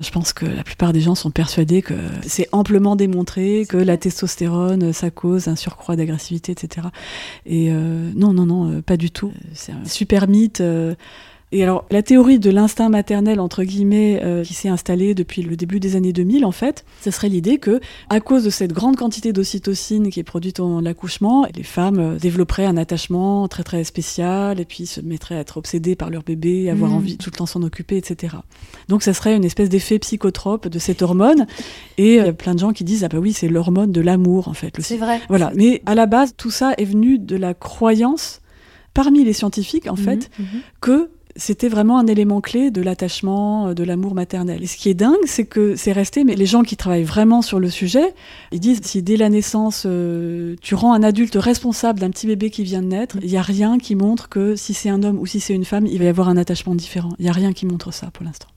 Je pense que la plupart des gens sont persuadés que c'est amplement démontré que la testostérone, ça cause un surcroît d'agressivité, etc. Et euh, non, non, non, euh, pas du tout. C'est un super mythe. Euh, et alors, la théorie de l'instinct maternel, entre guillemets, euh, qui s'est installée depuis le début des années 2000, en fait, ce serait l'idée que, à cause de cette grande quantité d'ocytocine qui est produite de l'accouchement, les femmes euh, développeraient un attachement très très spécial, et puis se mettraient à être obsédées par leur bébé, avoir Mhm. envie tout le temps s'en occuper, etc. Donc, ça serait une espèce d'effet psychotrope de cette hormone, et il y a plein de gens qui disent, ah bah oui, c'est l'hormone de l'amour, en fait. C'est vrai. voilà. Mais à la base, tout ça est venu de la croyance parmi les scientifiques, en fait, Mhm, mhm. que c'était vraiment un élément clé de l'attachement, euh, de l'amour maternel. Et ce qui est dingue, c'est que c'est resté, mais les gens qui travaillent vraiment sur le sujet, ils disent si dès la naissance, euh, tu rends un adulte responsable d'un petit bébé qui vient de naître, il n'y a rien qui montre que si c'est un homme ou si c'est une femme, il va y avoir un attachement différent. Il n'y a rien qui montre ça pour l'instant.